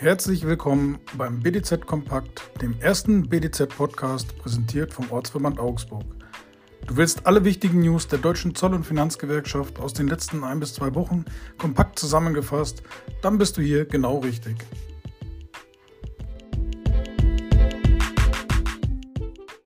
Herzlich willkommen beim BDZ Kompakt, dem ersten BDZ-Podcast, präsentiert vom Ortsverband Augsburg. Du willst alle wichtigen News der Deutschen Zoll- und Finanzgewerkschaft aus den letzten ein bis zwei Wochen kompakt zusammengefasst, dann bist du hier genau richtig.